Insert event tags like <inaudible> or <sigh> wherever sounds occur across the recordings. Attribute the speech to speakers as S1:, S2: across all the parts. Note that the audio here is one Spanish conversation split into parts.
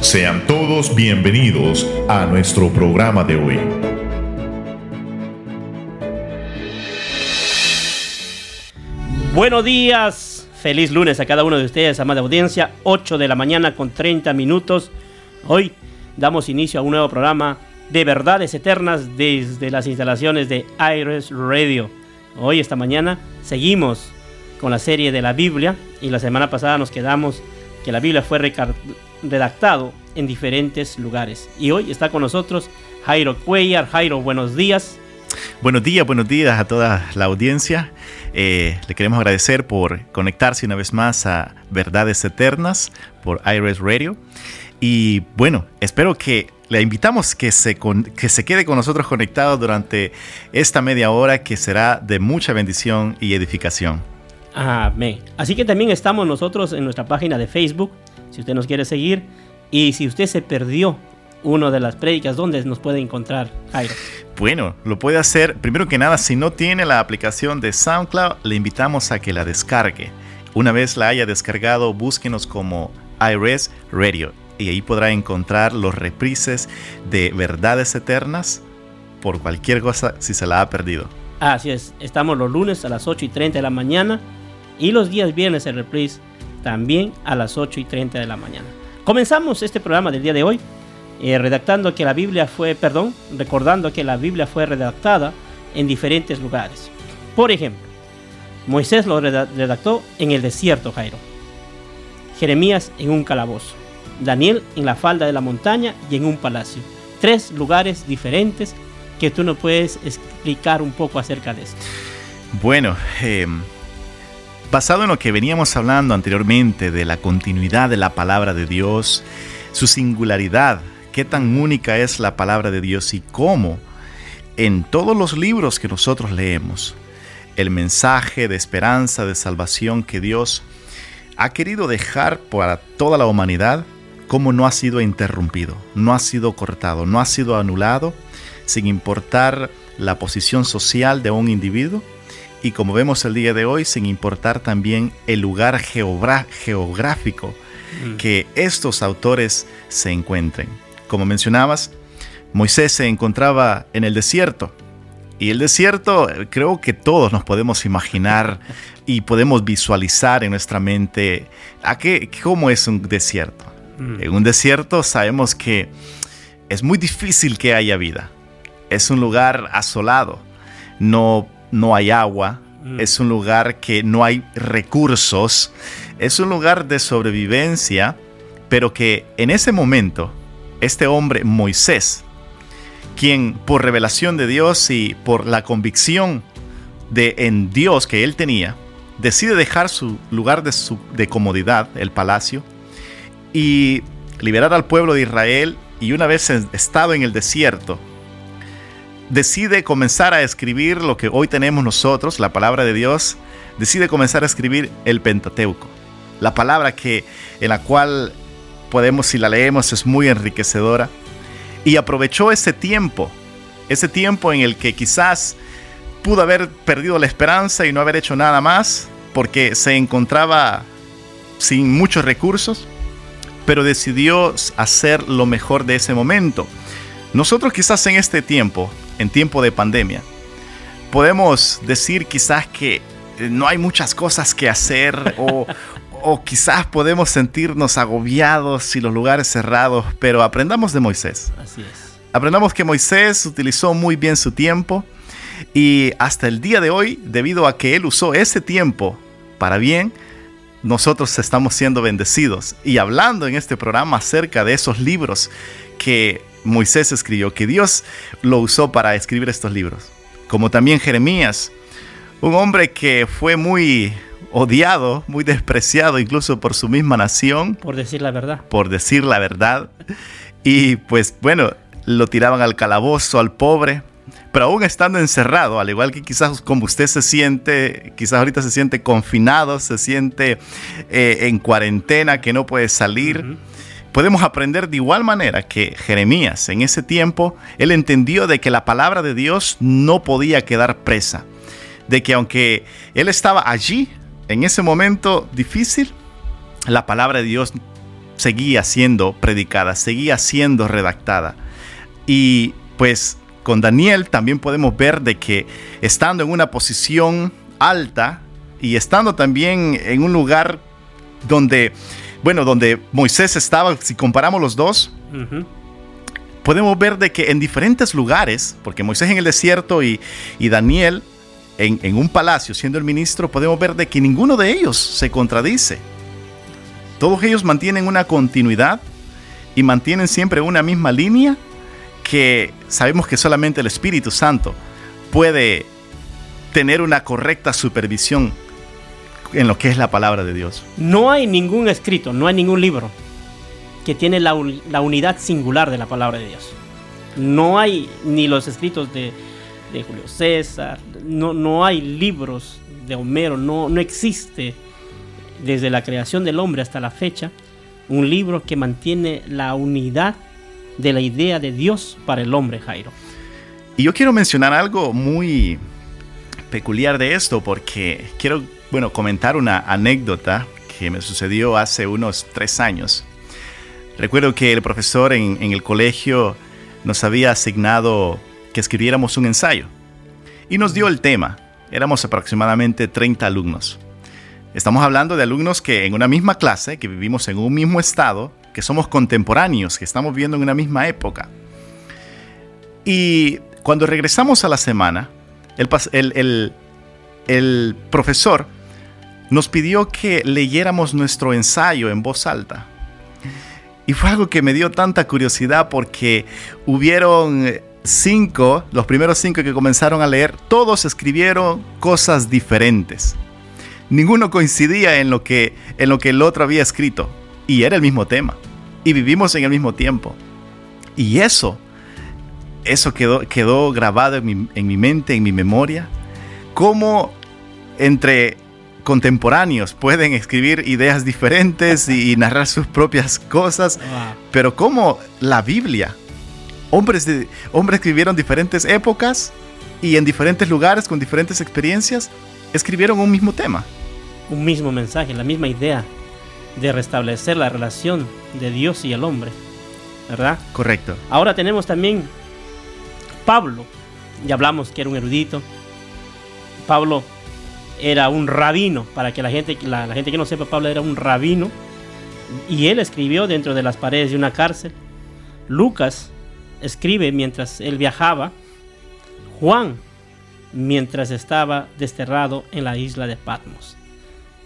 S1: Sean todos bienvenidos a nuestro programa de hoy.
S2: Buenos días, feliz lunes a cada uno de ustedes, amada audiencia, 8 de la mañana con 30 minutos. Hoy damos inicio a un nuevo programa de verdades eternas desde las instalaciones de Iris Radio. Hoy, esta mañana, seguimos con la serie de la Biblia y la semana pasada nos quedamos que la Biblia fue redactado en diferentes lugares. Y hoy está con nosotros Jairo Cuellar. Jairo, buenos días.
S3: Buenos días, buenos días a toda la audiencia. Eh, le queremos agradecer por conectarse una vez más a Verdades Eternas por Iris Radio. Y bueno, espero que le invitamos que se, que se quede con nosotros conectado durante esta media hora que será de mucha bendición y edificación.
S2: Amén. Así que también estamos nosotros en nuestra página de Facebook, si usted nos quiere seguir. Y si usted se perdió una de las prédicas, ¿dónde nos puede encontrar, Jairo?
S3: Bueno, lo puede hacer, primero que nada, si no tiene la aplicación de SoundCloud, le invitamos a que la descargue. Una vez la haya descargado, búsquenos como iRes Radio y ahí podrá encontrar los reprises de verdades eternas por cualquier cosa si se la ha perdido.
S2: Así es, estamos los lunes a las 8 y 30 de la mañana y los días viernes el reprise también a las 8 y 30 de la mañana. Comenzamos este programa del día de hoy eh, redactando que la Biblia fue, perdón, recordando que la Biblia fue redactada en diferentes lugares. Por ejemplo, Moisés lo redactó en el desierto, Jairo. Jeremías en un calabozo. Daniel en la falda de la montaña y en un palacio. Tres lugares diferentes que tú no puedes explicar un poco acerca de esto.
S3: Bueno, eh, basado en lo que veníamos hablando anteriormente de la continuidad de la palabra de Dios, su singularidad, qué tan única es la palabra de Dios y cómo en todos los libros que nosotros leemos, el mensaje de esperanza, de salvación que Dios ha querido dejar para toda la humanidad, cómo no ha sido interrumpido, no ha sido cortado, no ha sido anulado, sin importar la posición social de un individuo, y como vemos el día de hoy, sin importar también el lugar geográfico mm. que estos autores se encuentren. Como mencionabas, Moisés se encontraba en el desierto. Y el desierto creo que todos nos podemos imaginar y podemos visualizar en nuestra mente a qué, cómo es un desierto. Mm. En un desierto sabemos que es muy difícil que haya vida. Es un lugar asolado. No no hay agua, mm. es un lugar que no hay recursos, es un lugar de sobrevivencia, pero que en ese momento, este hombre Moisés, quien por revelación de Dios y por la convicción de en Dios que él tenía, decide dejar su lugar de, su, de comodidad, el palacio, y liberar al pueblo de Israel, y una vez estado en el desierto, decide comenzar a escribir lo que hoy tenemos nosotros, la palabra de Dios, decide comenzar a escribir el Pentateuco. La palabra que en la cual podemos si la leemos es muy enriquecedora y aprovechó ese tiempo, ese tiempo en el que quizás pudo haber perdido la esperanza y no haber hecho nada más porque se encontraba sin muchos recursos, pero decidió hacer lo mejor de ese momento. Nosotros quizás en este tiempo en tiempo de pandemia. Podemos decir quizás que eh, no hay muchas cosas que hacer o, <laughs> o quizás podemos sentirnos agobiados y los lugares cerrados, pero aprendamos de Moisés.
S2: Así es.
S3: Aprendamos que Moisés utilizó muy bien su tiempo y hasta el día de hoy, debido a que él usó ese tiempo para bien, nosotros estamos siendo bendecidos y hablando en este programa acerca de esos libros que Moisés escribió, que Dios lo usó para escribir estos libros. Como también Jeremías, un hombre que fue muy odiado, muy despreciado incluso por su misma nación.
S2: Por decir la verdad.
S3: Por decir la verdad. Y pues bueno, lo tiraban al calabozo, al pobre. Pero aún estando encerrado, al igual que quizás como usted se siente, quizás ahorita se siente confinado, se siente eh, en cuarentena, que no puede salir podemos aprender de igual manera que Jeremías en ese tiempo, él entendió de que la palabra de Dios no podía quedar presa, de que aunque él estaba allí, en ese momento difícil, la palabra de Dios seguía siendo predicada, seguía siendo redactada. Y pues con Daniel también podemos ver de que estando en una posición alta y estando también en un lugar donde, bueno, donde Moisés estaba, si comparamos los dos, podemos ver de que en diferentes lugares, porque Moisés en el desierto y, Daniel en, en, un palacio siendo el ministro, podemos ver de que ninguno de ellos se contradice. Todos ellos mantienen una continuidad y mantienen siempre una misma línea que sabemos que solamente el Espíritu Santo puede tener una correcta supervisión en lo que es la palabra de Dios.
S2: No hay ningún escrito, no hay ningún libro que tiene la, unidad singular de la palabra de Dios. No hay ni los escritos de, Julio César, no, no, hay libros de Homero, no, no existe desde la creación del hombre hasta la fecha un libro que mantiene la unidad de la idea de Dios para el hombre, Jairo.
S3: Y yo quiero mencionar algo muy peculiar de esto porque quiero, bueno, comentar una anécdota que me sucedió hace unos tres años. Recuerdo que el profesor en, el colegio nos había asignado que escribiéramos un ensayo y nos dio el tema. Éramos aproximadamente 30 alumnos. Estamos hablando de alumnos que en una misma clase, que vivimos en un mismo estado, que somos contemporáneos, que estamos viviendo en una misma época. Y cuando regresamos a la semana, el, profesor nos pidió que leyéramos nuestro ensayo en voz alta. Y fue algo que me dio tanta curiosidad porque hubieron cinco, los primeros cinco que comenzaron a leer, todos escribieron cosas diferentes. Ninguno coincidía en lo que, en lo que el otro había escrito. Y era el mismo tema. Y vivimos en el mismo tiempo. Y eso, eso quedó, quedó grabado en mi, en mi mente, en mi memoria. Cómo entre contemporáneos pueden escribir ideas diferentes y, narrar sus propias cosas. <laughs> Pero cómo la Biblia, hombres, de, hombres que vivieron diferentes épocas y en diferentes lugares con diferentes experiencias, escribieron un mismo tema.
S2: Un mismo mensaje, la misma idea de restablecer la relación de Dios y el hombre. ¿Verdad?
S3: Correcto.
S2: Ahora tenemos también Pablo. Ya hablamos que era un erudito. Pablo era un rabino. Para que la gente, la, gente que no sepa, Pablo era un rabino. Y él escribió dentro de las paredes de una cárcel. Lucas escribe mientras él viajaba. Juan mientras estaba desterrado en la isla de Patmos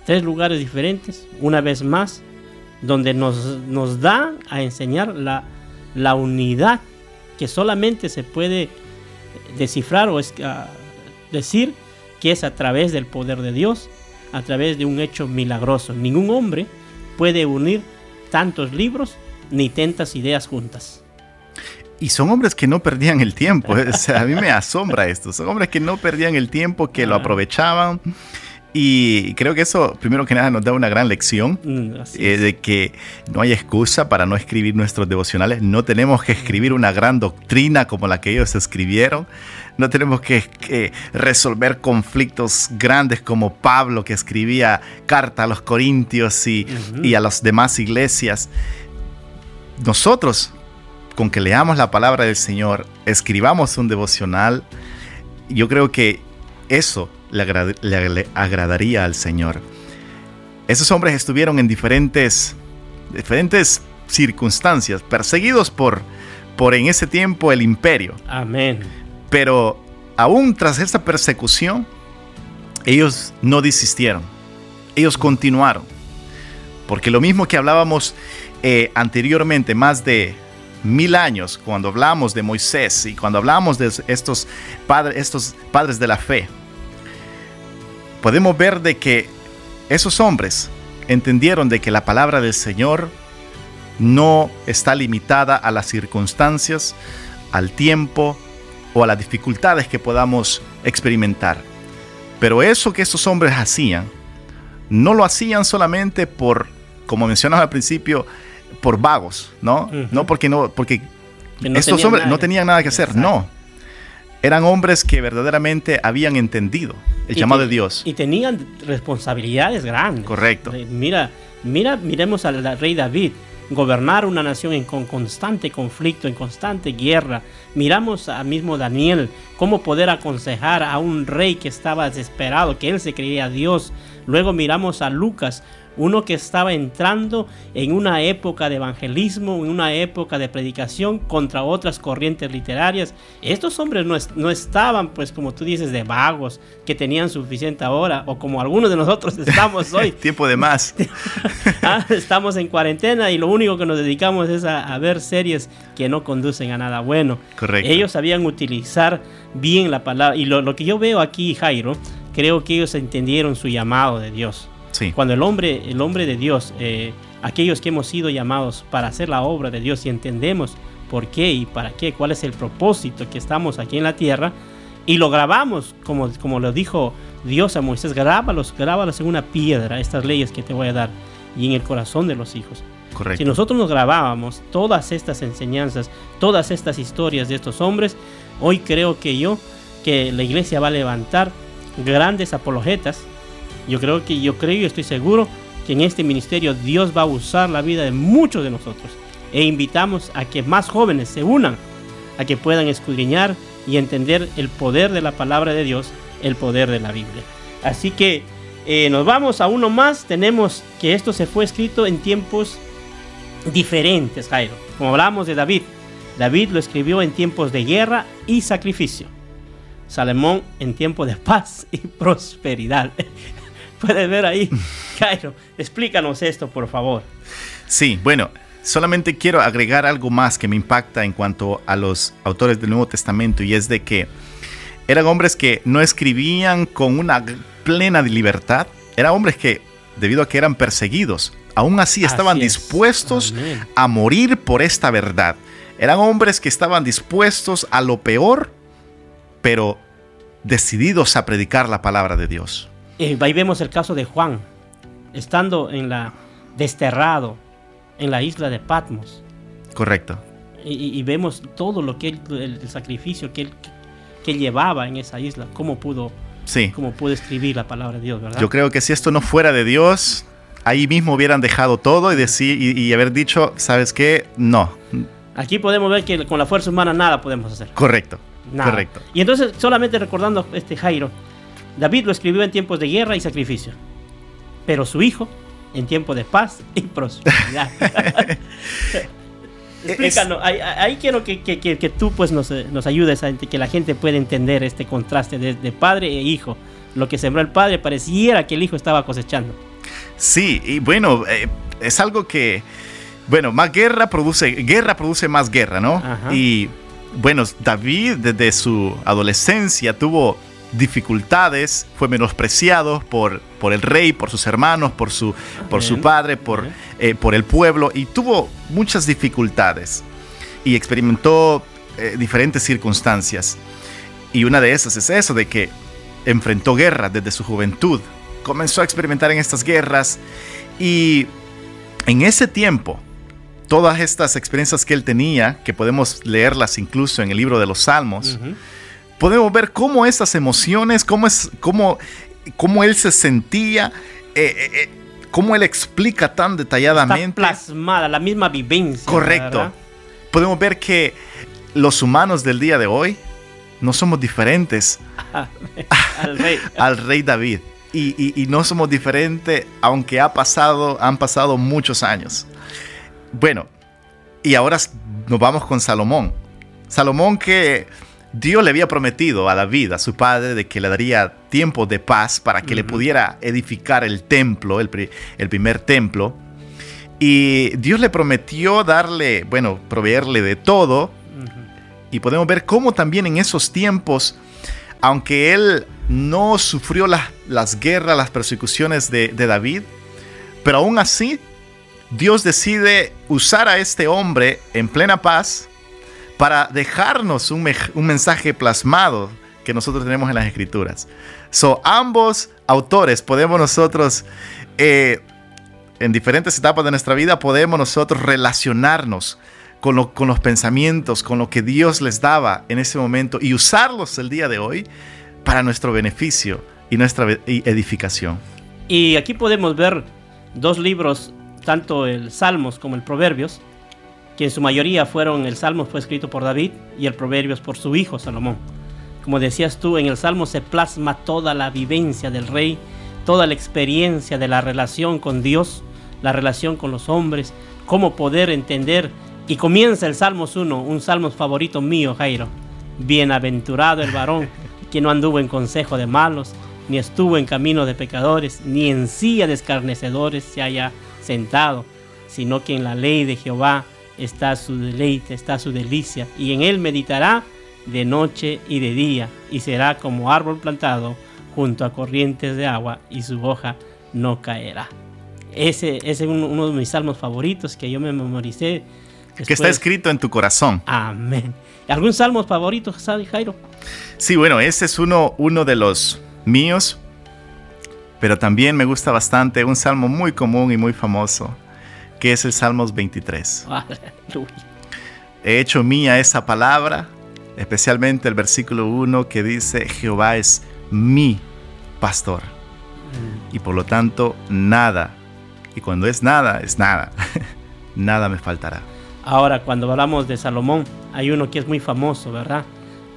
S2: tres lugares diferentes, una vez más, donde nos, nos da a enseñar la, la unidad que solamente se puede descifrar o es, ah, decir que es a través del poder de Dios, a través de un hecho milagroso. Ningún hombre puede unir tantos libros ni tantas ideas juntas.
S3: Y son hombres que no perdían el tiempo. <laughs> a mí me asombra esto. Son hombres que no perdían el tiempo, que lo aprovechaban y creo que eso, primero que nada, nos da una gran lección mm, eh, de que no hay excusa para no escribir nuestros devocionales. No tenemos que escribir una gran doctrina como la que ellos escribieron. No tenemos que, resolver conflictos grandes como Pablo que escribía carta a los corintios y, y a las demás iglesias. Nosotros, con que leamos la palabra del Señor, escribamos un devocional, yo creo que eso le, agradaría al Señor. Esos hombres estuvieron en diferentes, diferentes circunstancias, perseguidos por, por en ese tiempo el imperio.
S2: Amén.
S3: Pero aún tras esa persecución, ellos no desistieron, ellos continuaron. Porque lo mismo que hablábamos eh, anteriormente, más de mil años, cuando hablamos de Moisés y cuando hablamos de estos, padres, estos padres de la fe, podemos ver de que esos hombres entendieron de que la palabra del Señor no está limitada a las circunstancias, al tiempo o a las dificultades que podamos experimentar. Pero eso que esos hombres hacían, no lo hacían solamente por, como mencionaba al principio, por vagos, ¿no? No porque no, porque estos hombres no tenían nada que hacer, no eran hombres que verdaderamente habían entendido el llamado de Dios.
S2: Y tenían responsabilidades grandes.
S3: Correcto.
S2: Mira, mira, miremos al rey David. Gobernar una nación en con constante conflicto, en constante guerra. Miramos a mismo Daniel, cómo poder aconsejar a un rey que estaba desesperado, que él se creía Dios. Luego miramos a Lucas, uno que estaba entrando en una época de evangelismo, en una época de predicación contra otras corrientes literarias. Estos hombres no, estaban, pues como tú dices, de vagos, que tenían suficiente hora, o como algunos de nosotros <laughs> estamos hoy. <laughs>
S3: Tiempo de más. <laughs>
S2: Ah, estamos en cuarentena y lo único que nos dedicamos es a, ver series que no conducen a nada bueno.
S3: Correcto.
S2: Ellos sabían utilizar bien la palabra. Y lo, lo que yo veo aquí, Jairo, creo que ellos entendieron su llamado de Dios. Cuando el hombre, el hombre de Dios, eh, aquellos que hemos sido llamados para hacer la obra de Dios y entendemos por qué y para qué, cuál es el propósito que estamos aquí en la tierra, y lo grabamos, como, como lo dijo Dios a Moisés, grábalos, grábalos en una piedra, estas leyes que te voy a dar, y en el corazón de los hijos.
S3: Correcto.
S2: Si nosotros nos grabábamos todas estas enseñanzas, todas estas historias de estos hombres, hoy creo que yo, que la iglesia va a levantar grandes apologetas, yo creo que yo creo y estoy seguro que en este ministerio Dios va a usar la vida de muchos de nosotros e invitamos a que más jóvenes se unan a que puedan escudriñar y entender el poder de la palabra de Dios, el poder de la Biblia. Así que eh, nos vamos a uno más. Tenemos que esto se fue escrito en tiempos diferentes, Jairo. Como hablamos de David, David lo escribió en tiempos de guerra y sacrificio. Salomón en tiempo de <laughs> paz y prosperidad. Puedes ver ahí. <laughs> Cairo, explícanos esto, por favor.
S3: Sí, bueno, solamente quiero agregar algo más que me impacta en cuanto a los autores del Nuevo Testamento y es de que eran hombres que no escribían con una plena libertad, eran hombres que, debido a que eran perseguidos, aún así estaban dispuestos a morir por esta verdad. Eran hombres que estaban dispuestos a lo peor, pero decididos a predicar la palabra de Dios.
S2: Eh, ahí vemos el caso de Juan, estando en la desterrado en la isla de Patmos.
S3: Correcto.
S2: Y, vemos todo lo que el, sacrificio que él que llevaba en esa isla, cómo pudo,
S3: sí.
S2: cómo pudo escribir la palabra de Dios, ¿verdad?
S3: Yo creo que si esto no fuera de Dios, ahí mismo hubieran dejado todo y decir y, haber dicho, ¿sabes qué? No.
S2: Aquí podemos ver que con la fuerza humana nada podemos hacer.
S3: Correcto. Correcto.
S2: Y entonces, solamente recordando este Jairo, David lo escribió en tiempos de guerra y sacrificio, pero su hijo en tiempos de paz y prosperidad. <laughs> <laughs> Explícanos, ahí, quiero que, tú pues nos, nos, ayudes a que la gente pueda entender este contraste de, padre e hijo. Lo que sembró el padre pareciera que el hijo estaba cosechando.
S3: Sí, y bueno, eh, es algo que, bueno, más guerra produce, guerra produce más guerra, ¿no? Y bueno, David desde su adolescencia tuvo dificultades, fue menospreciado por, por el rey, por sus hermanos, por su, por su padre, por, eh, por el pueblo y tuvo muchas dificultades y experimentó eh, diferentes circunstancias. Y una de esas es eso, de que enfrentó guerra desde su juventud, comenzó a experimentar en estas guerras y en ese tiempo, todas estas experiencias que él tenía, que podemos leerlas incluso en el libro de los Salmos, podemos ver cómo esas emociones, cómo, es, cómo, cómo él se sentía, eh, eh, eh, cómo él explica tan detalladamente. Está
S2: plasmada, la misma vivencia.
S3: Correcto. Podemos ver que los humanos del día de hoy no somos diferentes <laughs> <laughs> al, rey. David. Y, no somos diferentes aunque ha pasado, han pasado muchos años. Bueno, y ahora nos vamos con Salomón. Salomón que Dios le había prometido a David, a su padre, de que le daría tiempo de paz para que le pudiera edificar el templo, el, primer templo. Y Dios le prometió darle, bueno, proveerle de todo. Y podemos ver cómo también en esos tiempos, aunque él no sufrió las guerras, las persecuciones de, de David, pero aún así, Dios decide usar a este hombre en plena paz para dejarnos un, mensaje plasmado que nosotros tenemos en las escrituras. So, ambos autores podemos nosotros, eh, en diferentes etapas de nuestra vida, podemos nosotros relacionarnos con, con, los pensamientos, con lo que Dios les daba en ese momento y usarlos el día de hoy para nuestro beneficio y nuestra edificación.
S2: Y aquí podemos ver dos libros
S4: tanto el Salmos como el Proverbios, que en su mayoría fueron, el Salmos fue escrito por David y el Proverbios por su hijo Salomón. Como decías tú, en el Salmo se plasma toda la vivencia del rey, toda la experiencia de la relación con Dios, la relación con los hombres, cómo poder entender. Y comienza el Salmos 1, un salmo favorito mío, Jairo. Bienaventurado el varón <laughs> que no anduvo en consejo de malos, ni estuvo en camino de pecadores, ni en silla de escarnecedores se haya sentado, sino que en la ley de Jehová está su deleite, está su delicia, y en él meditará de noche y de día, y será como árbol plantado junto a corrientes de agua, y su hoja no caerá. Ese, es uno de mis salmos favoritos que yo me memoricé.
S3: Que está escrito en tu corazón.
S4: Amén. ¿Algún salmo favorito, Jairo?
S3: Sí, bueno, ese es uno, uno de los míos, pero también me gusta bastante un salmo muy común y muy famoso, que es el Salmos 23. He hecho mía esa palabra, especialmente el versículo 1 que dice, Jehová es mi pastor. Mm. Y por lo tanto, nada, y cuando es nada, es nada, <laughs> nada me faltará.
S4: Ahora, cuando hablamos de Salomón, hay uno que es muy famoso, ¿verdad?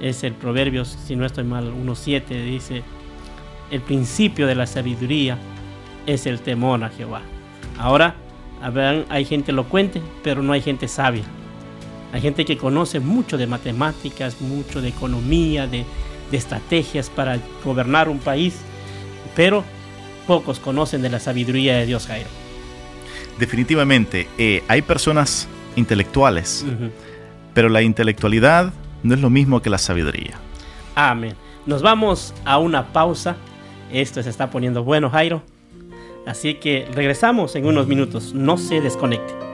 S4: Es el Proverbios, si no estoy mal, 1.7, dice, el principio de la sabiduría es el temor a Jehová. Ahora, hay gente elocuente, pero no hay gente sabia. Hay gente que conoce mucho de matemáticas, mucho de economía, de, estrategias para gobernar un país, pero pocos conocen de la sabiduría de Dios Jairo.
S3: Definitivamente, eh, hay personas intelectuales, pero la intelectualidad no es lo mismo que la sabiduría.
S4: Amén. Nos vamos a una pausa esto se está poniendo bueno, Jairo. Así que regresamos en unos minutos. No se desconecte.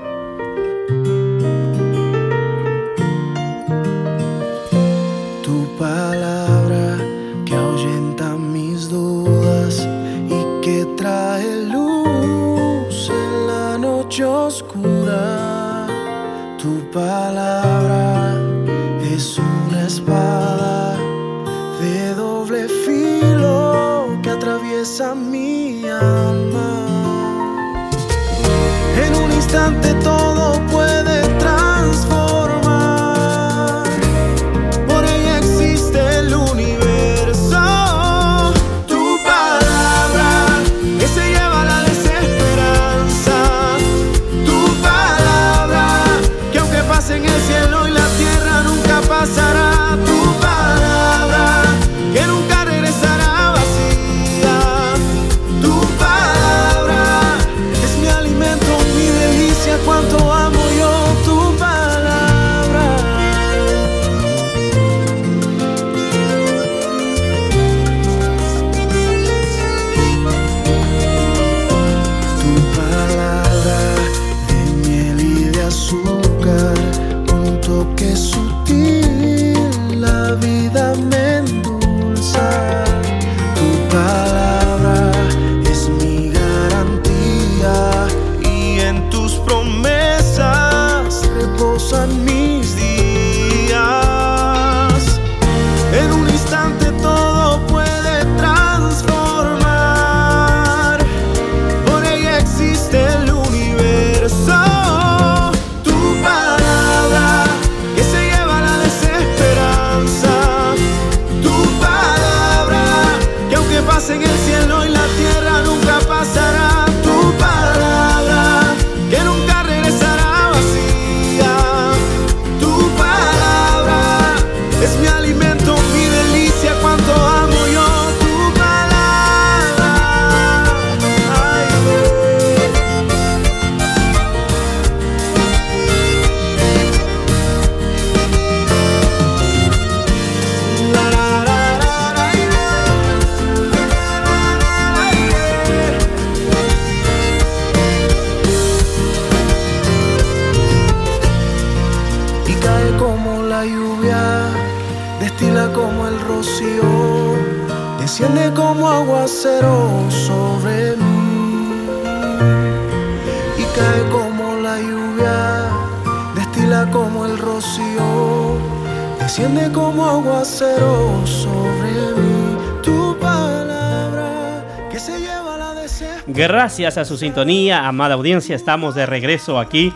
S5: Desciende como aguacero sobre mí. Tu palabra que se lleva la desesperación
S2: Gracias a su sintonía, amada audiencia, estamos de regreso aquí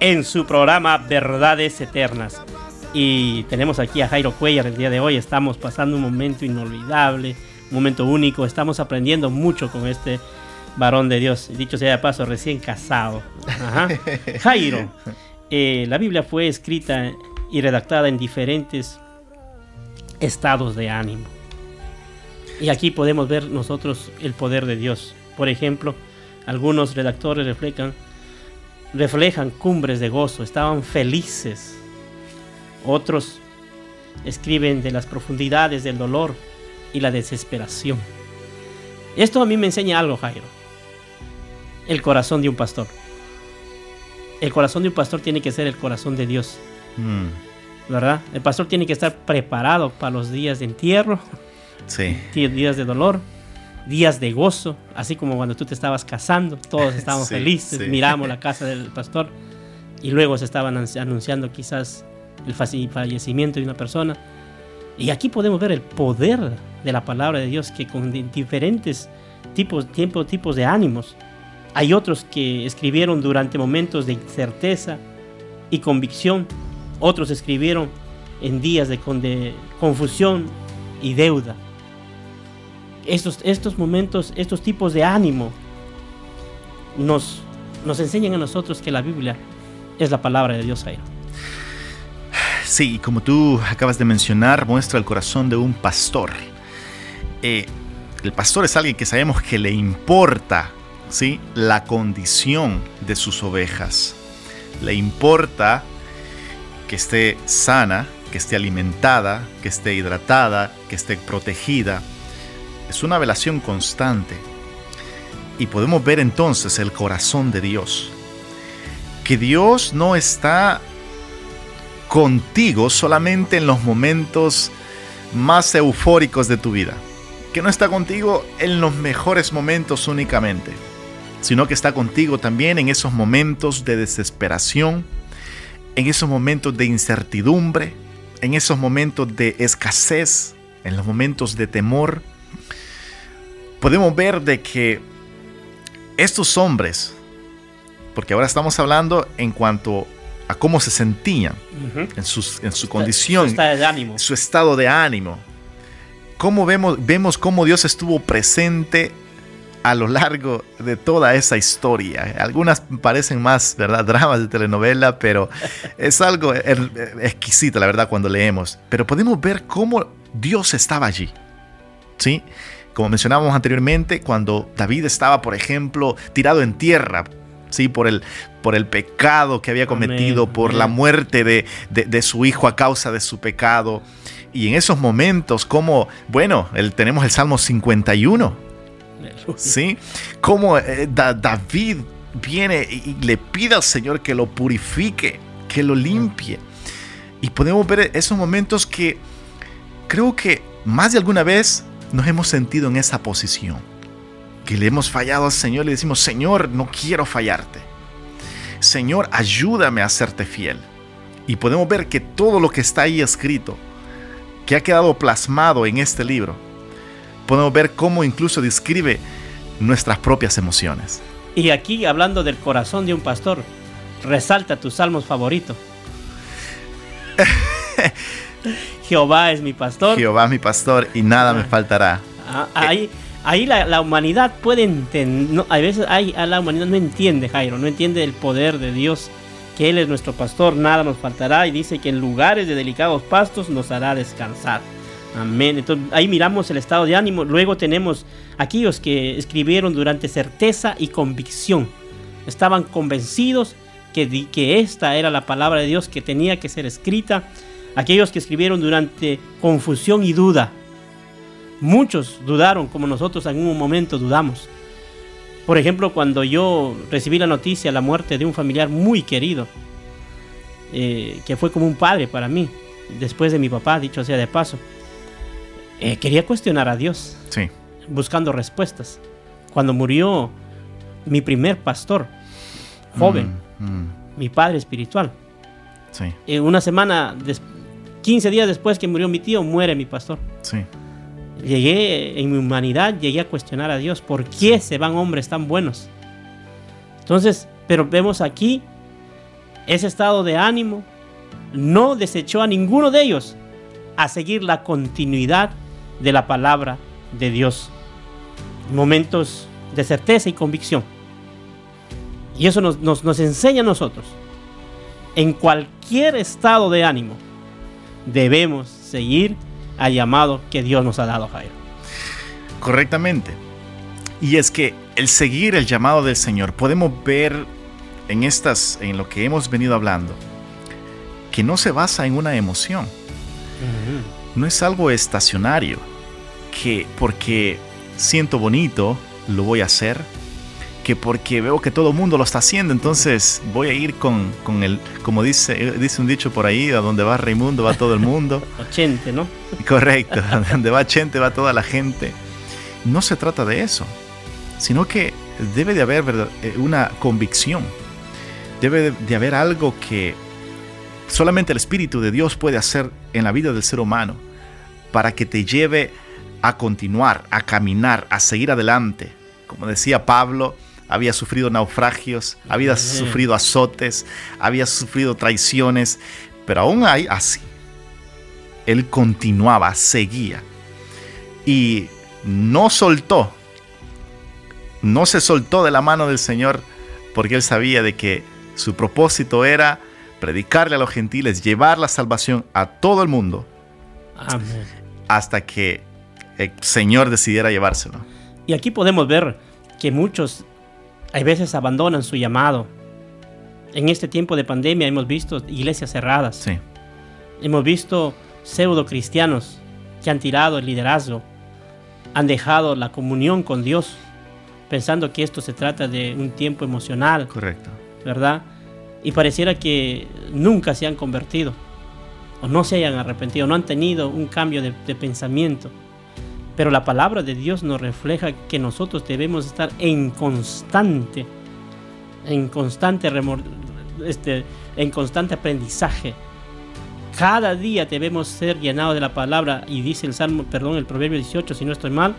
S2: en su programa Verdades Eternas. Y tenemos aquí a Jairo Cuellar el día de hoy. Estamos pasando un momento inolvidable, un momento único. Estamos aprendiendo mucho con este varón de Dios. Dicho sea de paso, recién casado. <laughs> Jairo, eh, la Biblia fue escrita y redactada en diferentes estados de ánimo. Y aquí podemos ver nosotros el poder de Dios. Por ejemplo, algunos redactores reflejan, reflejan cumbres de gozo, estaban felices. Otros escriben de las profundidades del dolor y la desesperación. Esto a mí me enseña algo, Jairo. El corazón de un pastor. El corazón de un pastor tiene que ser el corazón de Dios. Mm. ¿Verdad? El pastor tiene que estar preparado para los días de entierro,
S3: sí. <laughs>
S2: días de dolor, días de gozo, así como cuando tú te estabas casando, todos <laughs> estábamos felices, miramos la <laughs> casa del pastor y luego se estaban anunciando quizás el fallecimiento de una persona. Y aquí podemos ver el poder de la palabra de Dios que con diferentes tipos, tiempos, tipos de ánimos. Hay otros que escribieron durante momentos de incerteza y convicción. Otros escribieron en días de, confusión y deuda estos, estos momentos, estos tipos de ánimo nos, nos enseñan a nosotros que la Biblia es la palabra de Dios, Jairo.
S3: Sí, como tú acabas de mencionar, muestra el corazón de un pastor. Eh, el pastor es alguien que sabemos que le importa ¿sí? la condición de sus ovejas. Le importa que esté sana, que esté alimentada, que esté hidratada, que esté protegida es una velación constante. Y podemos ver entonces el corazón de Dios. Que Dios no está contigo solamente en los momentos más eufóricos de tu vida. Que no está contigo en los mejores momentos únicamente. Sino que está contigo también en esos momentos de desesperación, en esos momentos de incertidumbre, en esos momentos de escasez, en los momentos de temor podemos ver de que estos hombres, porque ahora estamos hablando en cuanto a cómo se sentían en, su condición,
S2: su estado de ánimo.
S3: Su estado de ánimo. Cómo vemos, vemos cómo Dios estuvo presente a lo largo de toda esa historia. Algunas parecen más, ¿verdad? <laughs> Dramas de telenovela, pero es algo exquisito, la verdad, cuando leemos. Pero podemos ver cómo Dios estaba allí. ¿Sí? Como mencionábamos anteriormente, cuando David estaba, por ejemplo, tirado en tierra, ¿sí? por, el, por el pecado que había cometido, por la muerte de, de, su hijo a causa de su pecado. Y en esos momentos, como, bueno, el, tenemos el Salmo 51, ¿sí? Como eh, David viene y le pide al Señor que lo purifique, que lo limpie. Y podemos ver esos momentos que creo que más de alguna vez nos hemos sentido en esa posición, que le hemos fallado al Señor le decimos, Señor, no quiero fallarte. Señor, ayúdame a serte fiel. Y podemos ver que todo lo que está ahí escrito, que ha quedado plasmado en este libro, podemos ver cómo incluso describe nuestras propias emociones.
S2: Y aquí, hablando del corazón de un pastor, resalta tus salmos favoritos. <laughs> Jehová es mi pastor.
S3: Jehová es mi pastor y nada me ah. faltará.
S2: Ah, ahí ahí la, humanidad puede entender, a veces hay, la humanidad no entiende, Jairo, no entiende el poder de Dios, que Él es nuestro pastor, nada nos faltará y dice que en lugares de delicados pastos nos hará descansar. Amén. Entonces ahí miramos el estado de ánimo. Luego tenemos aquellos que escribieron durante certeza y convicción. Estaban convencidos que, que esta era la palabra de Dios que tenía que ser escrita aquellos que escribieron durante confusión y duda. Muchos dudaron como nosotros en un momento dudamos. Por ejemplo, cuando yo recibí la noticia de la muerte de un familiar muy querido, eh, que fue como un padre para mí, después de mi papá, dicho sea de paso, eh, quería cuestionar a Dios,
S3: sí.
S2: buscando respuestas. Cuando murió mi primer pastor, joven, mm, mm. mi padre espiritual,
S3: sí.
S2: Eh, una semana después 15 días después que murió mi tío, muere mi pastor.
S3: Sí.
S2: Llegué en mi humanidad, llegué a cuestionar a Dios, ¿por qué se van hombres tan buenos? Entonces, pero vemos aquí ese estado de ánimo, no desechó a ninguno de ellos a seguir la continuidad de la palabra de Dios. Momentos de certeza y convicción. Y eso nos, nos, enseña a nosotros. En cualquier estado de ánimo, debemos seguir al llamado que Dios nos ha dado, Jairo.
S3: Correctamente. Y es que el seguir el llamado del Señor, podemos ver en estas, en lo que hemos venido hablando, que no se basa en una emoción. No es algo estacionario, que porque siento bonito, lo voy a hacer, que porque veo que todo el mundo lo está haciendo, entonces voy a ir con, con el, como dice, dice un dicho por ahí, a donde va Raimundo va todo el mundo. <laughs>
S2: Ochente, ¿no?
S3: Correcto, donde va Chente va toda la gente. No se trata de eso, sino que debe de haber eh, una convicción, debe de haber algo que solamente el Espíritu de Dios puede hacer en la vida del ser humano para que te lleve a continuar, a caminar, a seguir adelante. Como decía Pablo, había sufrido naufragios, había sufrido azotes, había sufrido traiciones, pero aún hay así. Él continuaba, seguía y no soltó, no se soltó de la mano del Señor porque él sabía de que su propósito era predicarle a los gentiles, llevar la salvación a todo el mundo. Hasta que el Señor decidiera llevárselo.
S2: Y aquí podemos ver que muchos a veces abandonan su llamado. En este tiempo de pandemia hemos visto iglesias cerradas.
S3: Sí.
S2: Hemos visto pseudo cristianos que han tirado el liderazgo, han dejado la comunión con Dios, pensando que esto se trata de un tiempo emocional.
S3: Correcto.
S2: ¿Verdad? Y pareciera que nunca se han convertido o no se hayan arrepentido, no han tenido un cambio de, pensamiento. Pero la palabra de Dios nos refleja que nosotros debemos estar en constante, en constante este, en constante aprendizaje. Cada día debemos ser llenados de la palabra y dice el Salmo, perdón, el Proverbio 18, si no estoy mal,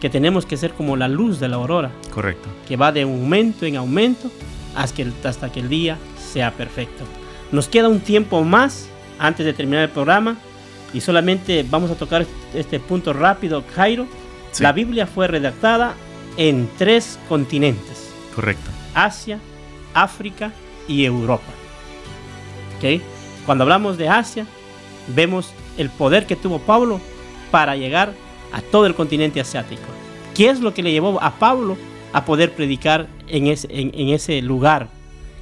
S2: que tenemos que ser como la luz de la aurora.
S3: Correcto.
S2: Que va de aumento en aumento hasta que el día sea perfecto. Nos queda un tiempo más antes de terminar el programa y solamente vamos a tocar este punto rápido, Jairo. La Biblia fue redactada en tres continentes.
S3: Correcto.
S2: Asia, África y Europa. ¿Okay? Cuando hablamos de Asia, vemos el poder que tuvo Pablo para llegar a todo el continente asiático. ¿Qué es lo que le llevó a Pablo a poder predicar en ese, en, ese lugar.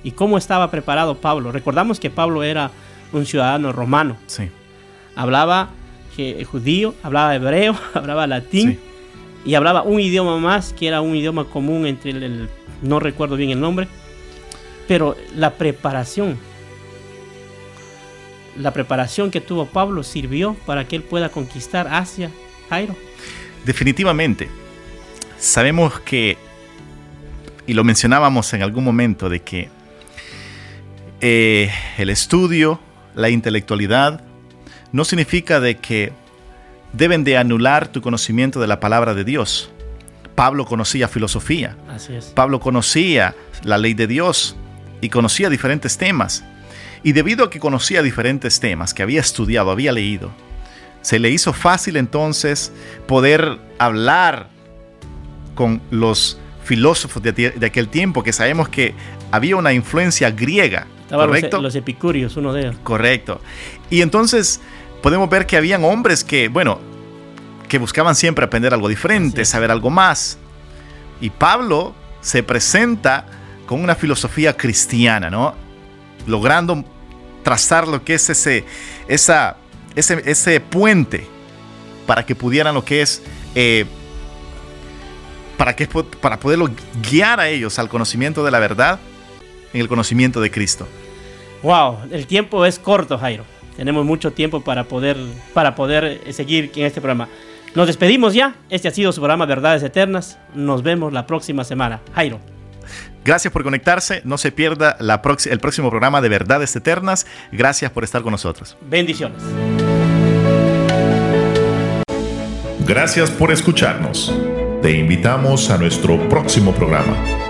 S2: ¿Y cómo estaba preparado Pablo? Recordamos que Pablo era un ciudadano romano.
S3: Sí.
S2: Hablaba judío, hablaba hebreo, <laughs> hablaba latín y hablaba un idioma más que era un idioma común entre el, no recuerdo bien el nombre, pero la preparación, la preparación que tuvo Pablo sirvió para que él pueda conquistar Asia, Jairo.
S3: Definitivamente. Sabemos que y lo mencionábamos en algún momento, de que eh, el estudio, la intelectualidad, no significa de que deben de anular tu conocimiento de la palabra de Dios. Pablo conocía filosofía. Pablo conocía la ley de Dios y conocía diferentes temas. Y debido a que conocía diferentes temas, que había estudiado, había leído, se le hizo fácil entonces poder hablar con los filósofos de, aquel tiempo, que sabemos que había una influencia griega.
S2: ¿correcto? Los, epicúreos, uno de ellos.
S3: Correcto. Y entonces podemos ver que habían hombres que, bueno, que buscaban siempre aprender algo diferente, saber algo más. Y Pablo se presenta con una filosofía cristiana, ¿no? Logrando trazar lo que es ese, esa, ese, ese puente para que pudieran lo que es eh, para, que, para poderlo guiar a ellos al conocimiento de la verdad, en el conocimiento de Cristo.
S2: Wow, el tiempo es corto, Jairo. Tenemos mucho tiempo para poder, para poder seguir en este programa. Nos despedimos ya. Este ha sido su programa Verdades Eternas. Nos vemos la próxima semana. Jairo.
S3: Gracias por conectarse. No se pierda la el próximo programa de Verdades Eternas. Gracias por estar con nosotros.
S2: Bendiciones.
S3: Gracias por escucharnos. Te invitamos a nuestro próximo programa.